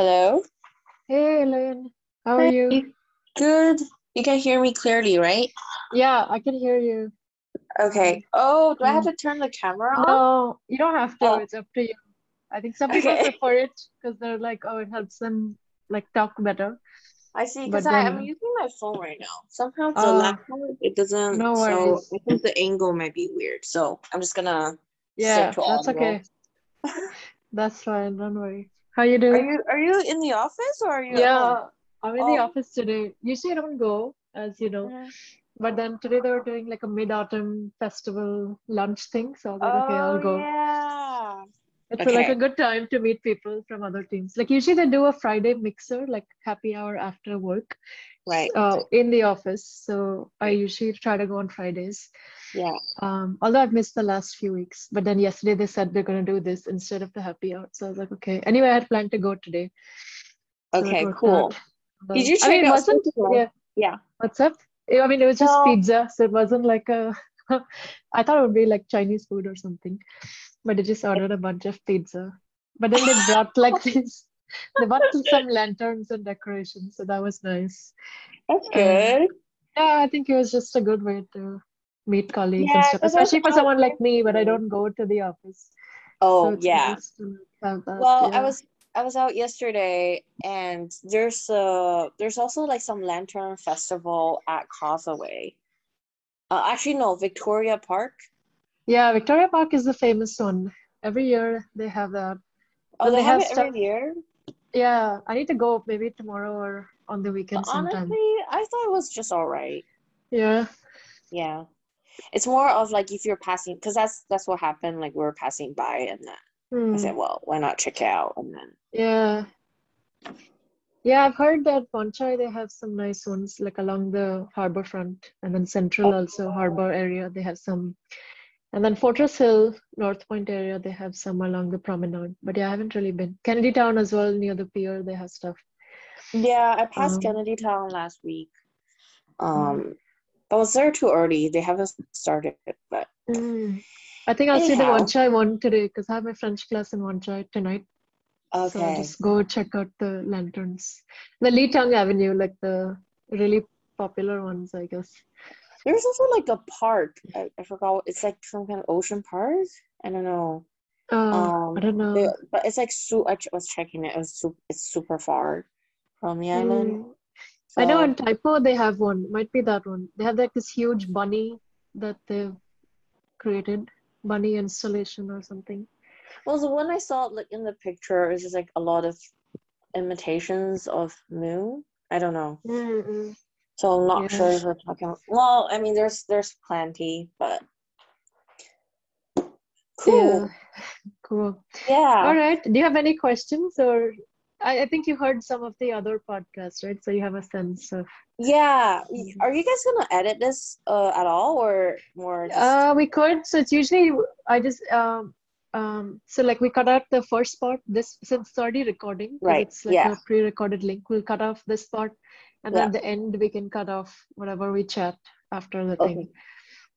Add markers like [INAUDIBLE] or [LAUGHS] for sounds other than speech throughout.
Hello? Hey, Elaine. How are you? Good. You can hear me clearly, right? Yeah, I can hear you. Okay. Oh, do I have Mm. to turn the camera on? No, you don't have to. Oh, It's up to you. I think some people okay. prefer it because they're like, oh, it helps them like talk better. I see, because I am using my phone right now. Somehow the uh, laptop, it doesn't, no so worries. I think the angle might be weird. So I'm just gonna Yeah, that's okay. [LAUGHS] That's fine. Don't worry. How you doing? Are you are you in the office or are you? Yeah, I'm in the Oh. office today. Usually I don't go, as you know, Mhm. but then today they were doing like a mid-autumn festival lunch thing, so I was like, okay, Oh I'll go. yeah. It's a, like a good time to meet people from other teams. Like usually they do a Friday mixer, like happy hour after work, Right. uh, in the office. So I usually try to go on Fridays. Yeah. Um, although I've missed the last few weeks, but then yesterday they said they're gonna do this instead of the happy hour. So I was like, okay. Anyway, I had planned to go today, Okay, worked cool. Did you I mean, it out wasn't, yeah, Yeah. what's up? I mean, it was just No. pizza, so it wasn't like a, [LAUGHS] I thought it would be like Chinese food or something, but I just ordered a bunch of pizza. But then they brought like [LAUGHS] these, they brought some lanterns and decorations, so that was nice. That's good. yeah, I think it was just a good way to meet colleagues and stuff, because I was especially for someone like me, but I don't go to the office. So Oh, it's yeah. nice that. Well, I was I was out yesterday and there's uh there's also like some lantern festival at Causeway. Uh, actually no, Victoria Park. Yeah, Victoria Park is the famous one. Every year they have that. Oh, they they have have it every year. Yeah, I need to go maybe tomorrow or on the But weekend sometime. honestly, I thought it was just all right. Yeah. Yeah. It's more of like if you're passing, because that's that's what happened. Like we were passing by, and then I Hmm. said, well, why not check out? And then Yeah. Yeah, I've heard that Wanchai they have some nice ones like along the harbor front and then Central also harbor area they have some and then Fortress Hill, North Point area they have some along the promenade. But yeah, I haven't really been. Kennedy Town as well near the pier they have stuff. yeah, I passed Um, Kennedy Town last week. mm, Um, I was there too early. They haven't started, but mm. I think I'll see the anyhow, Wanchai one today because I have my French class in Wanchai tonight. So just go check out the lanterns. The Lee Tung Avenue, like the really popular ones, I guess. There's also like a park. I, I forgot. It's like some kind of ocean park. I don't know. Uh, I Um, don't they, know. but it's like su- I was checking it. It was su- it's super far from the island. Mm. I know in So Typo they have one. Might be that one. They have like this huge bunny that they've created, bunny installation or something. Well, the one I saw like in the picture is just like a lot of imitations of moon. I don't know. Mm-mm. So I'm not sure if we're talking. Well, I mean, there's there's plenty, but Yeah. cool. Cool. Yeah. [LAUGHS] right. Do you have any questions or I, I think you heard some of the other podcasts, right? So you have a sense of Yeah. Mhm. Are you guys gonna edit this uh, at all, or more just Uh, we could. So it's usually I just um um so like we cut out the first part. This since it's already recording right? it's like Yeah. a pre-recorded link. We'll cut off this part, and then Yeah. at the end we can cut off whatever we chat after the Okay. thing.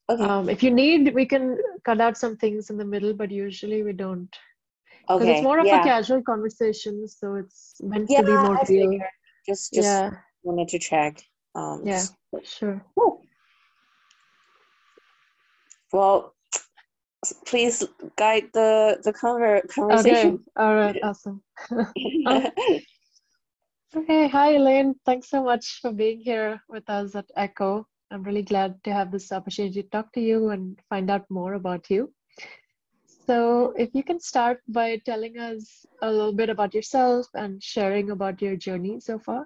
Okay. Um, if you need, we can cut out some things in the middle, but usually we don't because it's more of a casual conversation. So it's meant Yeah. to be more I real. figured. Just just Yeah. wanted to check. Um. Yeah. Sure. Cool. Well, please guide the the conver conversation. Okay. All right. Awesome. [LAUGHS] Okay, hi Elaine. Thanks so much for being here with us at Echo. I'm really glad to have this opportunity to talk to you and find out more about you. So, if you can start by telling us a little bit about yourself and sharing about your journey so far.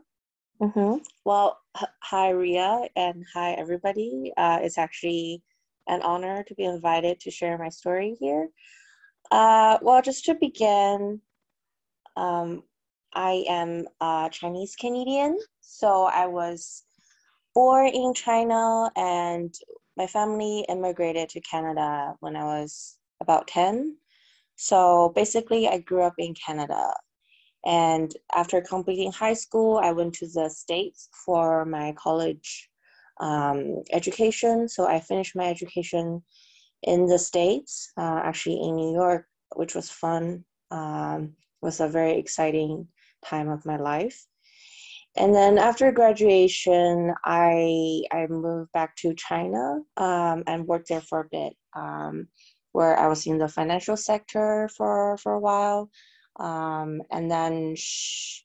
Mm-hmm. Well, hi Riya and hi everybody. Uh, it's actually an honor to be invited to share my story here. Uh, well, just to begin, um, I am a Chinese Canadian, so I was born in China and my family immigrated to Canada when I was about 10. So basically, I grew up in Canada. And after completing high school, I went to the States for my college um, education. So I finished my education in the States, uh, actually in New York, which was fun. Um, was a very exciting time of my life. And then after graduation, I I moved back to China um, and worked there for a bit, um, where I was in the financial sector for for a while, um, and then sh-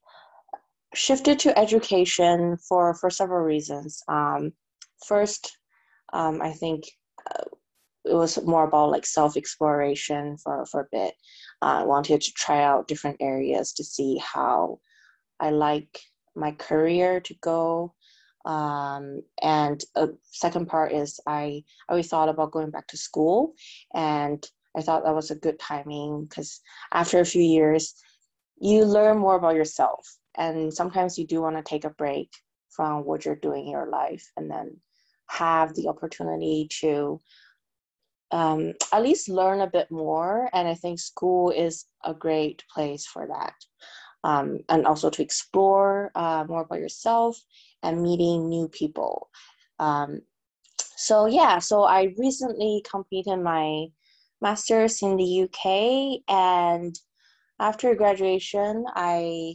shifted to education for for several reasons. Um, first, um, I think uh, it was more about like self exploration for for a bit. Uh, I wanted to try out different areas to see how I like my career to go. Um, and a second part is I always thought about going back to school, and I thought that was a good timing because after a few years, you learn more about yourself, and sometimes you do want to take a break from what you're doing in your life, and then have the opportunity to um, at least learn a bit more. And I think school is a great place for that um, and also to explore uh, more about yourself and meeting new people. Um, so yeah, so I recently completed my master's in the UK, and after graduation, I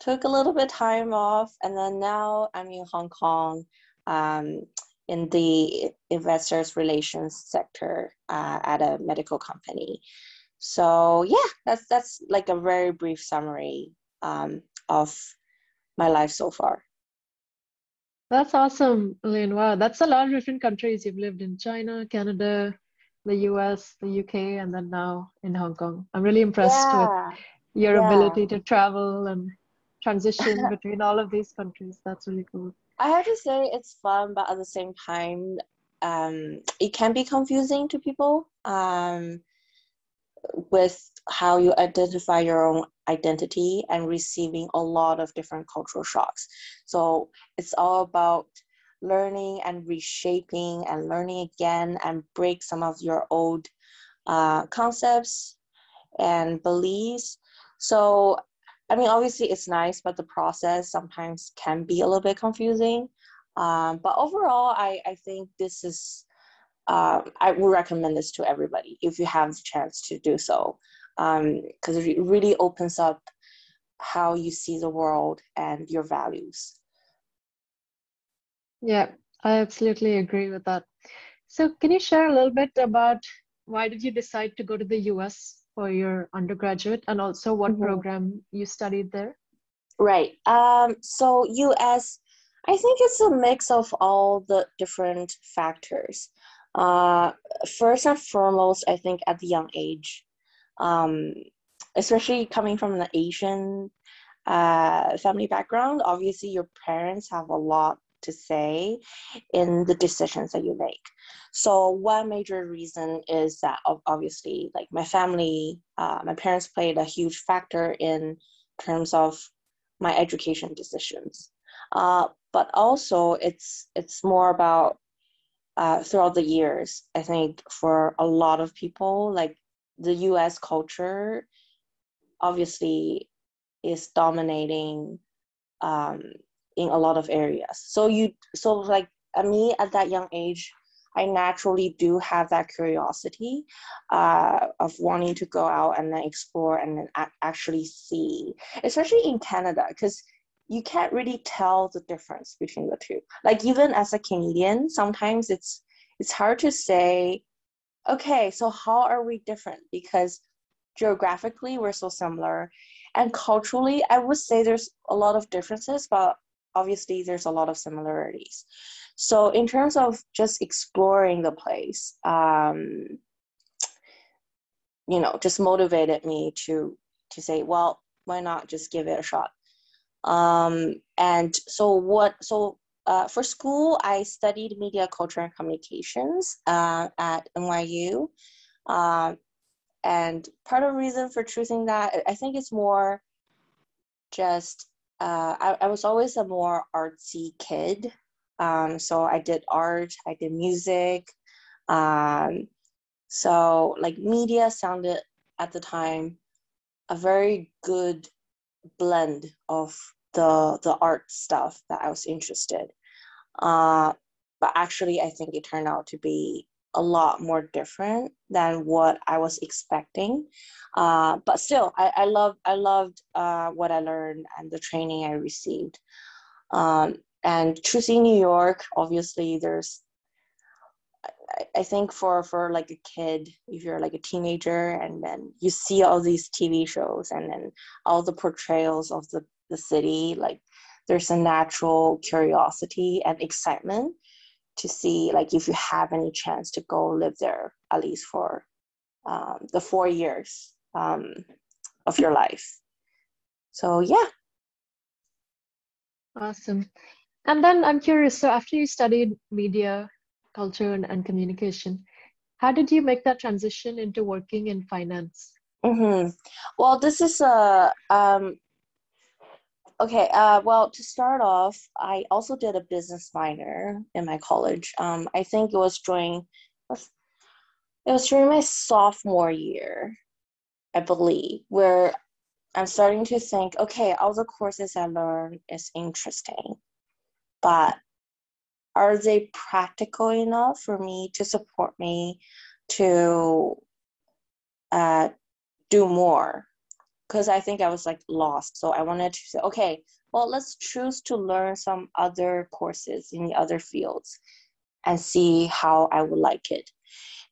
took a little bit time off, and then now I'm in Hong Kong um, in the investors relations sector uh, at a medical company. So yeah, that's that's like a very brief summary um, of my life so far. That's awesome, Elaine. Wow, that's a lot of different countries you've lived in China, Canada, the US, the UK, and then now in Hong Kong. I'm really impressed yeah. with your yeah. ability to travel and transition between all of these countries. That's really cool. I have to say it's fun, but at the same time, um, it can be confusing to people um, with how you identify your own identity and receiving a lot of different cultural shocks. So it's all about learning and reshaping and learning again and break some of your old uh, concepts and beliefs. So, I mean, obviously it's nice, but the process sometimes can be a little bit confusing. Um, but overall, I, I think this is, uh, I would recommend this to everybody if you have the chance to do so because um, it really opens up how you see the world and your values. Yeah, I absolutely agree with that. So, can you share a little bit about why did you decide to go to the US for your undergraduate and also what mm-hmm. program you studied there? Right. Um, so, US, I think it's a mix of all the different factors. Uh, first and foremost, I think at the young age, um, especially coming from an Asian uh, family background, obviously your parents have a lot to say in the decisions that you make. So one major reason is that obviously, like my family, uh, my parents played a huge factor in terms of my education decisions. Uh, but also, it's it's more about uh, throughout the years. I think for a lot of people, like the US culture obviously is dominating um, in a lot of areas. So you so like at me at that young age, I naturally do have that curiosity uh, of wanting to go out and then explore and then a- actually see, especially in Canada, because you can't really tell the difference between the two. Like even as a Canadian, sometimes it's it's hard to say okay, so how are we different? Because geographically we're so similar. And culturally, I would say there's a lot of differences, but obviously there's a lot of similarities. So in terms of just exploring the place, um, you know, just motivated me to to say, well, why not just give it a shot? Um, and so what? So uh, for school, I studied media, culture, and communications uh, at NYU. Uh, and part of the reason for choosing that, I think it's more just, uh, I, I, was always a more artsy kid. Um, so I did art, I did music. Um, so, like, media sounded at the time a very good blend of the the art stuff that I was interested. Uh, but actually, I think it turned out to be a lot more different than what I was expecting. Uh, but still, I, I loved I loved uh, what I learned and the training I received. Um, and choosing New York, obviously, there's I, I think for for like a kid, if you're like a teenager, and then you see all these TV shows and then all the portrayals of the the city, like there's a natural curiosity and excitement to see like if you have any chance to go live there at least for um, the four years um, of your life. So yeah. Awesome. And then I'm curious. So after you studied media, culture, and, and communication, how did you make that transition into working in finance? Mm-hmm. Well, this is a um, Okay, uh, well, to start off, I also did a business minor in my college. Um, I think it was during it was during my sophomore year, I believe, where I'm starting to think, okay, all the courses I learned is interesting, but are they practical enough for me to support me to uh, do more because I think I was like lost. So I wanted to say, okay, well, let's choose to learn some other courses in the other fields and see how I would like it.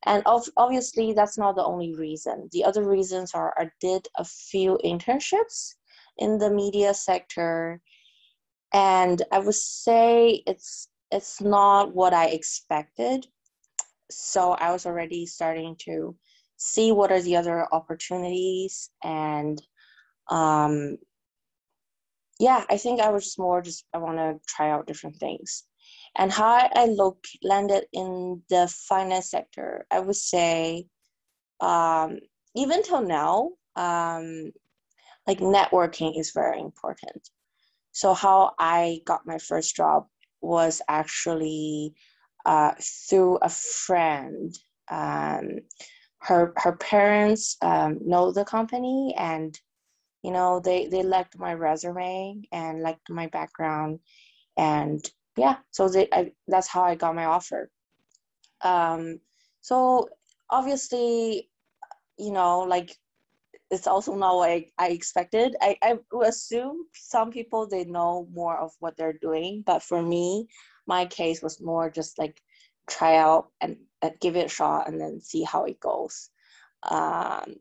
And obviously, that's not the only reason. The other reasons are I did a few internships in the media sector, and I would say it's it's not what I expected. So I was already starting to see what are the other opportunities and um, yeah i think i was more just i want to try out different things. And how i look landed in the finance sector i would say um, even till now um, like networking is very important. So how i got my first job was actually uh, through a friend um, her her parents um, know the company and you know they they liked my resume and liked my background. And yeah so they, I, that's how i got my offer. Um, so obviously you know like it's also not what I, I expected. I, I assume some people they know more of what they're doing but for me my case was more just like try out and, and give it a shot and then see how it goes. Um,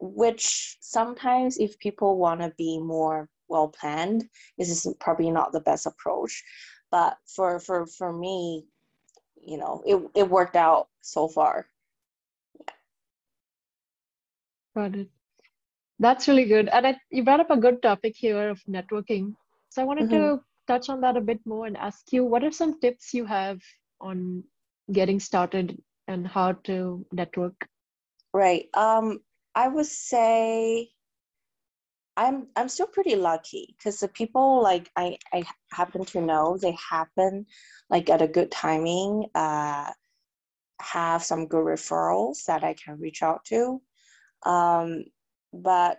which sometimes if people want to be more well planned this is probably not the best approach but for for for me you know it, it worked out so far. Got it. That's really good and I, you brought up a good topic here of networking. So i wanted mm-hmm. to touch on that a bit more and ask you what are some tips you have on getting started and how to network? Right. Um, I would say I'm I'm still pretty lucky because the people like I I happen to know they happen like at a good timing. Uh, have some good referrals that I can reach out to. Um, but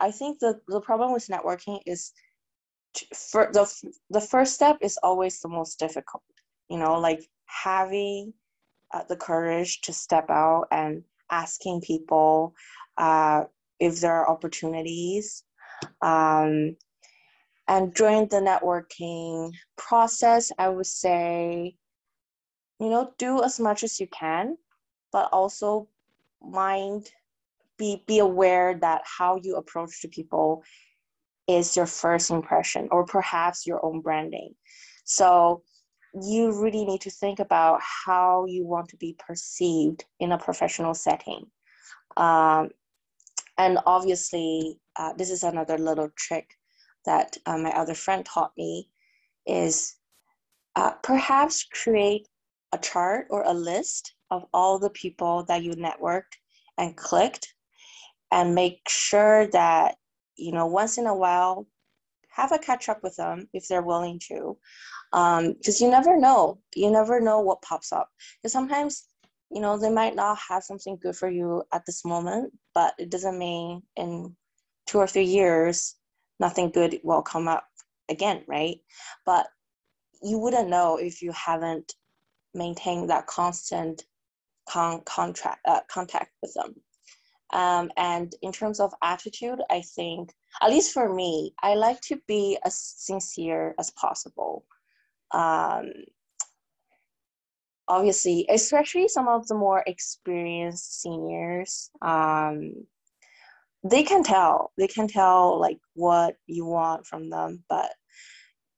I think the the problem with networking is for the the first step is always the most difficult. You know, like having uh, the courage to step out and asking people uh, if there are opportunities. Um, and during the networking process, I would say, you know, do as much as you can, but also mind, be, be aware that how you approach to people is your first impression or perhaps your own branding. So you really need to think about how you want to be perceived in a professional setting. Um, and obviously, uh, this is another little trick that uh, my other friend taught me is uh, perhaps create a chart or a list of all the people that you networked and clicked and make sure that you know once in a while have a catch up with them if they're willing to because um, you never know you never know what pops up because sometimes you know they might not have something good for you at this moment but it doesn't mean in two or three years nothing good will come up again right but you wouldn't know if you haven't maintained that constant con- contract uh, contact with them. Um, and in terms of attitude, I think, at least for me, I like to be as sincere as possible. Um, obviously, especially some of the more experienced seniors, um, they can tell. They can tell like what you want from them, but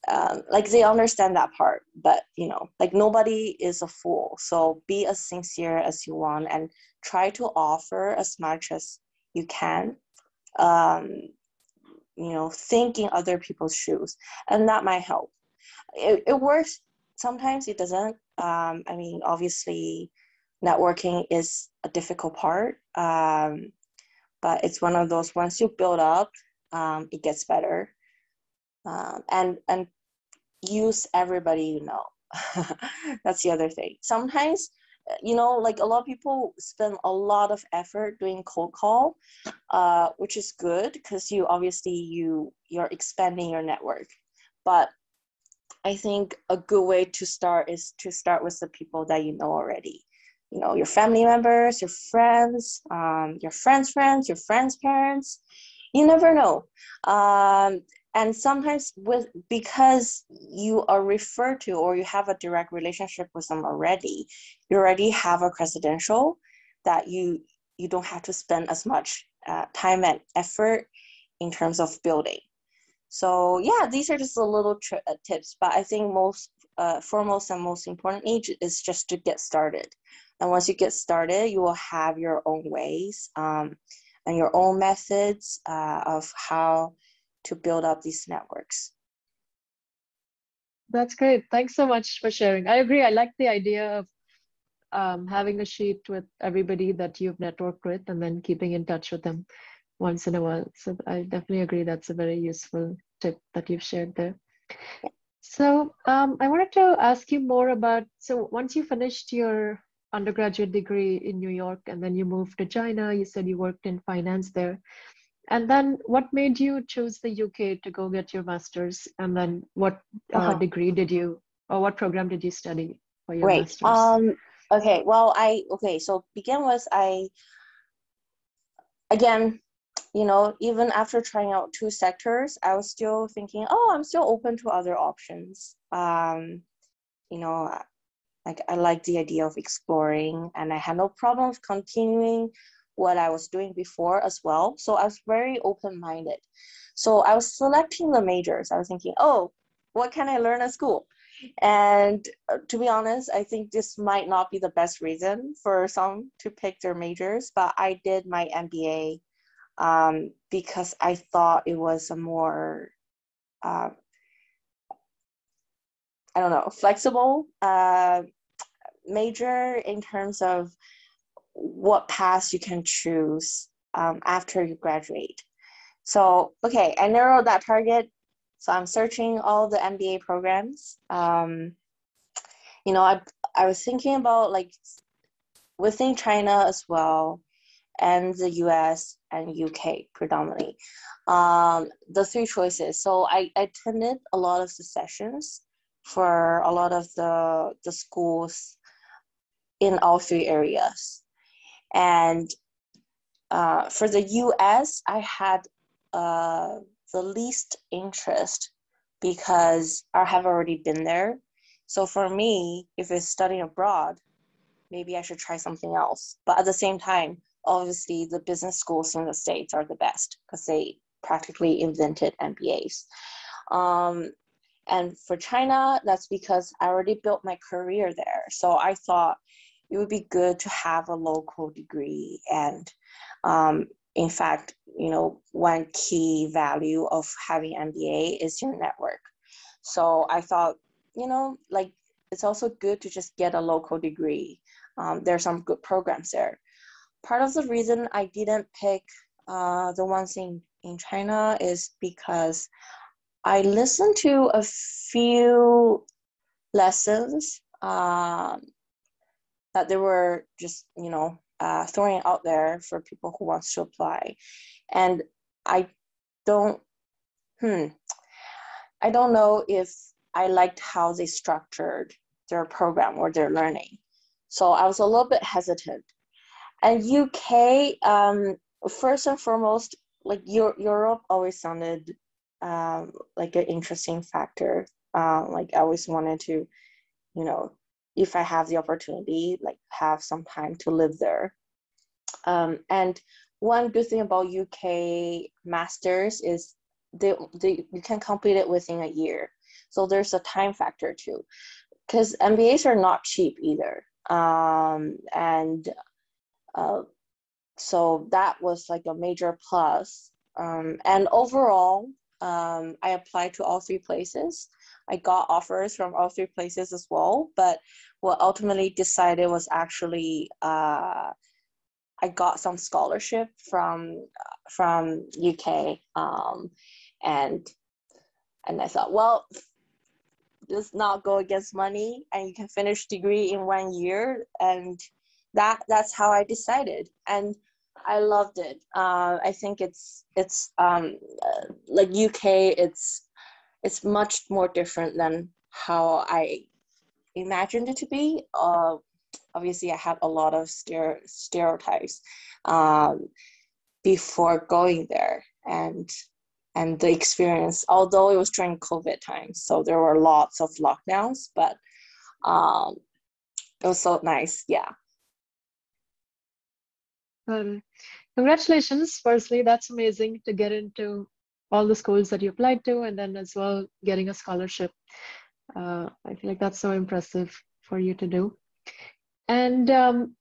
um, like they understand that part. But you know, like nobody is a fool. So be as sincere as you want and try to offer as much as you can. Um, you know, thinking other people's shoes, and that might help. It, it works sometimes it doesn't. Um, i mean obviously networking is a difficult part um, but it's one of those once you build up um, it gets better. Um, and and use everybody you know. [LAUGHS] That's the other thing. Sometimes you know like a lot of people spend a lot of effort doing cold call uh, which is good because you obviously you you're expanding your network. But I think a good way to start is to start with the people that you know already. You know, your family members, your friends, um, your friends' friends, your friends' parents. You never know. Um, and sometimes with because you are referred to or you have a direct relationship with them already, you already have a credential that you you don't have to spend as much uh, time and effort in terms of building. So yeah, these are just a little tri- uh, tips, but I think most uh, foremost and most important age is just to get started. And once you get started, you will have your own ways um, and your own methods uh, of how to build up these networks. That's great. Thanks so much for sharing. I agree. I like the idea of um, having a sheet with everybody that you've networked with and then keeping in touch with them once in a while. So I definitely agree that's a very useful tip that you've shared there. So um, I wanted to ask you more about, so once you finished your undergraduate degree in New York and then you moved to China, you said you worked in finance there. And then what made you choose the UK to go get your master's? And then what uh, uh-huh. degree did you, or what program did you study for your right. master's? Um, okay, well, I, okay, so begin with, I, again, you know, even after trying out two sectors, I was still thinking, oh, I'm still open to other options. Um, you know, like I like the idea of exploring, and I had no problem continuing what I was doing before as well. So I was very open minded. So I was selecting the majors. I was thinking, oh, what can I learn at school? And uh, to be honest, I think this might not be the best reason for some to pick their majors, but I did my MBA um, because I thought it was a more, uh, I don't know, flexible uh, major in terms of what path you can choose um, after you graduate. So, okay, I narrowed that target. So I'm searching all the MBA programs. Um, you know, I, I was thinking about like within China as well and the US and UK predominantly. Um, the three choices. So I, I attended a lot of the sessions for a lot of the, the schools in all three areas. And uh, for the US, I had uh, the least interest because I have already been there. So for me, if it's studying abroad, maybe I should try something else. But at the same time, obviously the business schools in the states are the best because they practically invented MBAs. Um, and for China, that's because I already built my career there. So I thought it would be good to have a local degree. And um, in fact, you know, one key value of having MBA is your network. So I thought, you know, like it's also good to just get a local degree. Um, there are some good programs there part of the reason I didn't pick uh, the ones in, in China is because I listened to a few lessons um, that they were just, you know, uh, throwing out there for people who wants to apply. And I don't, hmm, I don't know if I liked how they structured their program or their learning. so I was a little bit hesitant. And UK, um, first and foremost, like Europe always sounded um, like an interesting factor. Um, like I always wanted to, you know, if I have the opportunity, like have some time to live there. Um, and one good thing about UK masters is they, they you can complete it within a year. So there's a time factor too, because MBAs are not cheap either. Um, and uh, so that was like a major plus. Um, and overall, um, I applied to all three places. I got offers from all three places as well, but what ultimately decided was actually uh, I got some scholarship from from UK, um, and and I thought, well, let's not go against money, and you can finish degree in one year, and that that's how I decided, and I loved it. Uh, I think it's it's um, uh, like UK. It's it's much more different than how I imagined it to be. Uh, obviously I had a lot of stereotypes um, before going there and and the experience although it was during covid times so there were lots of lockdowns but um, it was so nice yeah um, congratulations firstly that's amazing to get into all the schools that you applied to and then as well getting a scholarship. Uh, i feel like that's so impressive for you to do. And um,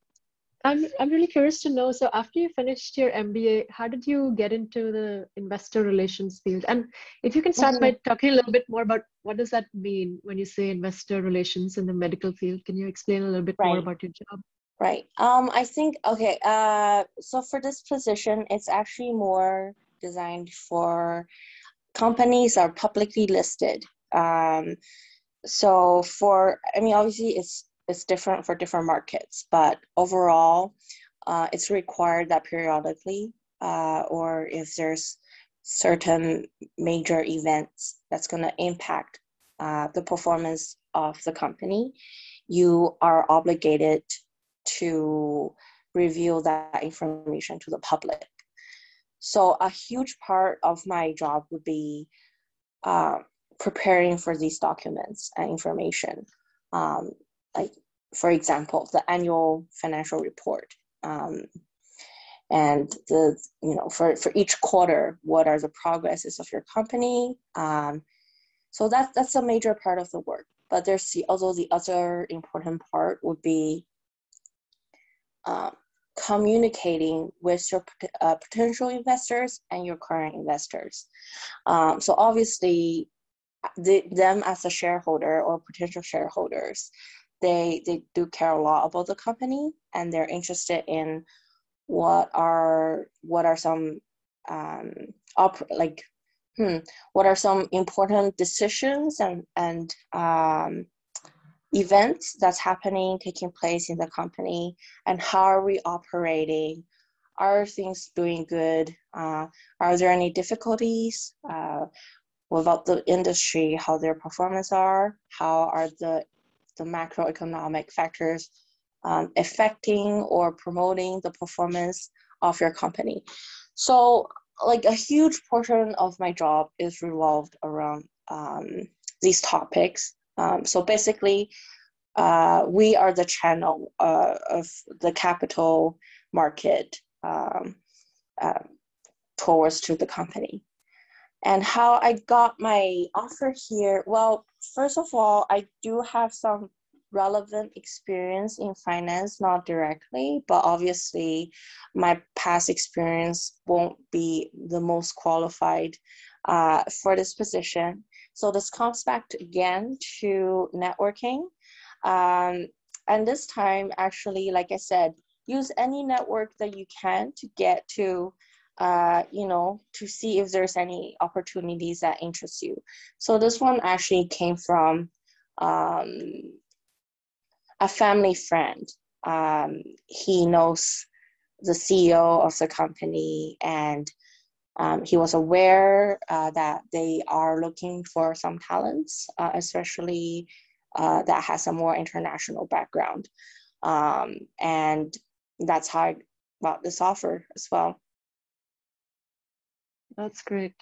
I'm, I'm really curious to know so after you finished your mba how did you get into the investor relations field? And if you can start by talking a little bit more about what does that mean when you say investor relations in the medical field? Can you explain a little bit right. more about your job right. Um i think okay uh so for this position it's actually more designed for companies are publicly listed. Um so for i mean obviously it's it's different for different markets, but overall, uh, it's required that periodically, uh, or if there's certain major events that's going to impact uh, the performance of the company, you are obligated to reveal that information to the public. So, a huge part of my job would be uh, preparing for these documents and information. Um, like for example the annual financial report um, and the you know for, for each quarter what are the progresses of your company um, so that's that's a major part of the work but there's the although the other important part would be uh, communicating with your uh, potential investors and your current investors. Um, so obviously the, them as a shareholder or potential shareholders they they do care a lot about the company and they're interested in what are what are some um op- like hmm, what are some important decisions and and um, events that's happening taking place in the company and how are we operating are things doing good uh, are there any difficulties uh, about the industry how their performance are how are the the macroeconomic factors um, affecting or promoting the performance of your company. So, like a huge portion of my job is revolved around um, these topics. Um, so basically, uh, we are the channel uh, of the capital market um, uh, towards to the company. And how I got my offer here, well, first of all, I do have some relevant experience in finance, not directly, but obviously my past experience won't be the most qualified uh, for this position. So this comes back to, again to networking. Um, and this time, actually, like I said, use any network that you can to get to uh, you know, to see if there's any opportunities that interest you. So this one actually came from um, a family friend. Um, he knows the CEO of the company and um, he was aware uh, that they are looking for some talents, uh, especially uh, that has a more international background. Um, and that's how I got this offer as well. That's great.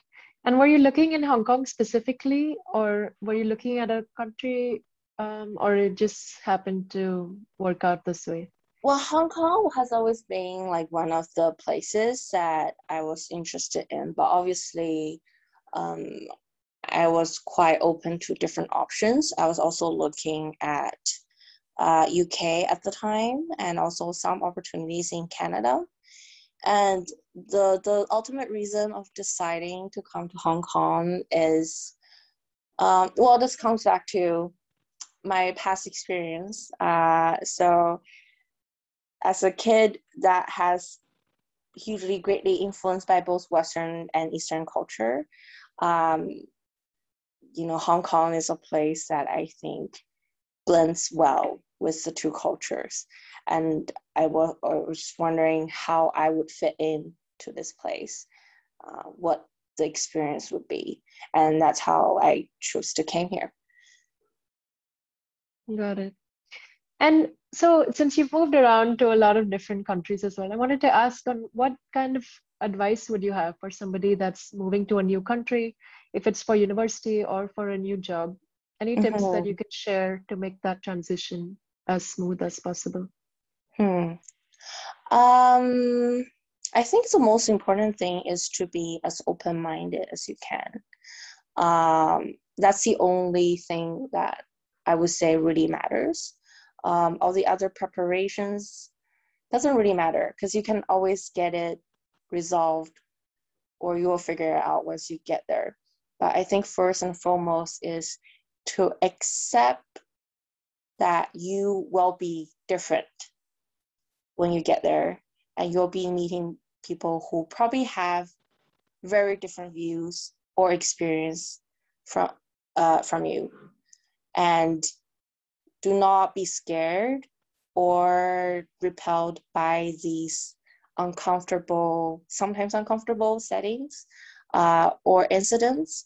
And were you looking in Hong Kong specifically, or were you looking at a country, um, or it just happened to work out this way? Well, Hong Kong has always been like one of the places that I was interested in, but obviously, um, I was quite open to different options. I was also looking at uh, UK at the time, and also some opportunities in Canada. And the the ultimate reason of deciding to come to Hong Kong is, um, well, this comes back to my past experience. Uh, so as a kid that has hugely greatly influenced by both Western and Eastern culture, um, you know, Hong Kong is a place that I think blends well with the two cultures. And I was, I was wondering how I would fit in to this place, uh, what the experience would be. And that's how I chose to came here. Got it. And so, since you've moved around to a lot of different countries as well, I wanted to ask on what kind of advice would you have for somebody that's moving to a new country, if it's for university or for a new job? Any tips mm-hmm. that you could share to make that transition as smooth as possible? Hmm. Um, I think the most important thing is to be as open minded as you can. Um, that's the only thing that I would say really matters um, all the other preparations doesn't really matter because you can always get it resolved or you will figure it out once you get there. But i think first and foremost is to accept that you will be different when you get there and you'll be meeting people who probably have very different views or experience from uh, from you. And do not be scared or repelled by these uncomfortable, sometimes uncomfortable settings uh, or incidents.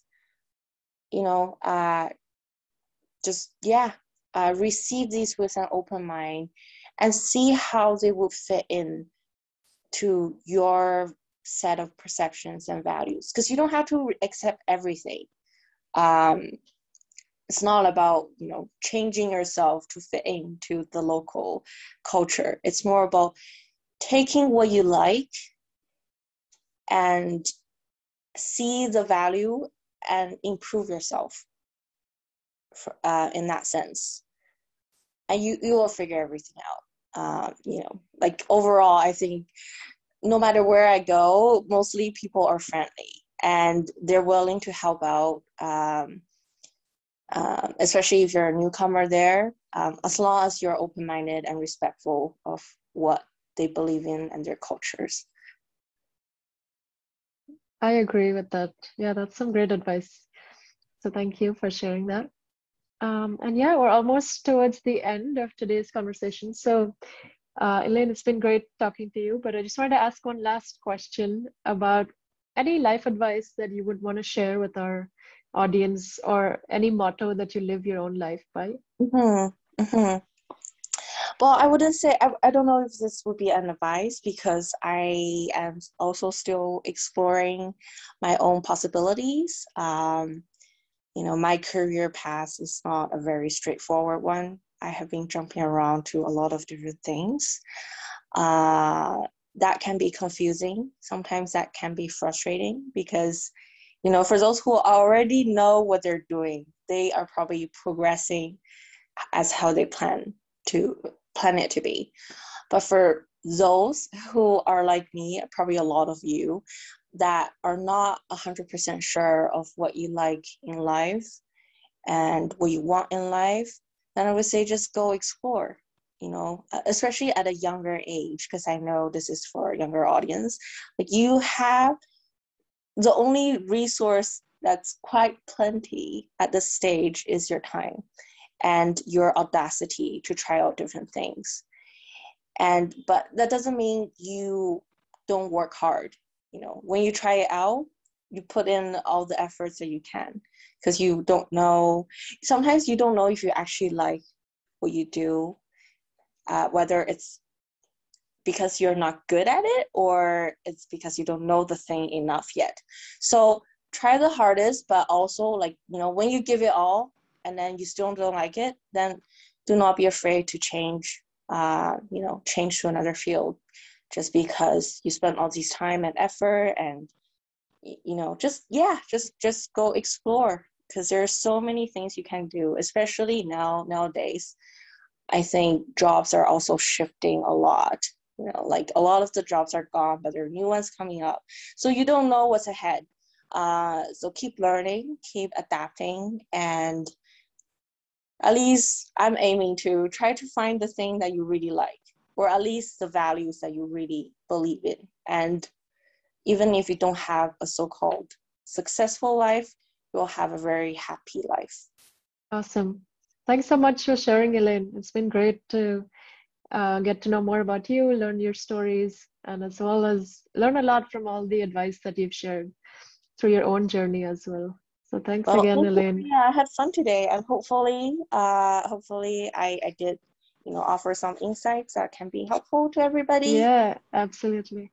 You know, uh, just, yeah, uh, receive these with an open mind and see how they will fit in to your set of perceptions and values because you don't have to accept everything um, it's not about you know changing yourself to fit into the local culture. It's more about taking what you like and see the value and improve yourself for, uh, in that sense. And you you will figure everything out. Uh, you know like overall i think no matter where i go mostly people are friendly and they're willing to help out um, um, especially if you're a newcomer there, um, as long as you're open minded and respectful of what they believe in and their cultures. I agree with that. Yeah, that's some great advice. So thank you for sharing that. Um, and yeah, we're almost towards the end of today's conversation. So, uh, Elaine, it's been great talking to you, but I just wanted to ask one last question about any life advice that you would want to share with our audience or any motto that you live your own life by? Mm-hmm. Mm-hmm. Well, I wouldn't say, I, I don't know if this would be an advice because I am also still exploring my own possibilities. Um, you know, my career path is not a very straightforward one. I have been jumping around to a lot of different things. Uh, that can be confusing. Sometimes that can be frustrating because you know for those who already know what they're doing they are probably progressing as how they plan to plan it to be. But for those who are like me probably a lot of you that are not 100% sure of what you like in life and what you want in life then i would say just go explore you know especially at a younger age because i know this is for a younger audience. Like you have the only resource that's quite plenty at this stage is your time and your audacity to try out different things. And but that doesn't mean you don't work hard. You know when you try it out you put in all the efforts that you can because you don't know. Sometimes you don't know if you actually like what you do uh, whether it's because you're not good at it or it's because you don't know the thing enough yet. So try the hardest, but also like, you know, when you give it all and then you still don't like it, then do not be afraid to change, uh, you know, change to another field just because you spent all this time and effort and you know just yeah just just go explore because there's so many things you can do especially now nowadays i think jobs are also shifting a lot you know like a lot of the jobs are gone but there are new ones coming up. So you don't know what's ahead. Uh, so keep learning keep adapting and at least i'm aiming to try to find the thing that you really like or at least the values that you really believe in. And even if you don't have a so-called successful life you'll have a very happy life. Awesome. Thanks so much for sharing elaine. It's been great to uh, get to know more about you learn your stories and as well as learn a lot from all the advice that you've shared through your own journey as well. So thanks well, again elaine. yeah i had fun today and hopefully uh hopefully i i did you know offer some insights that can be helpful to everybody. Yeah absolutely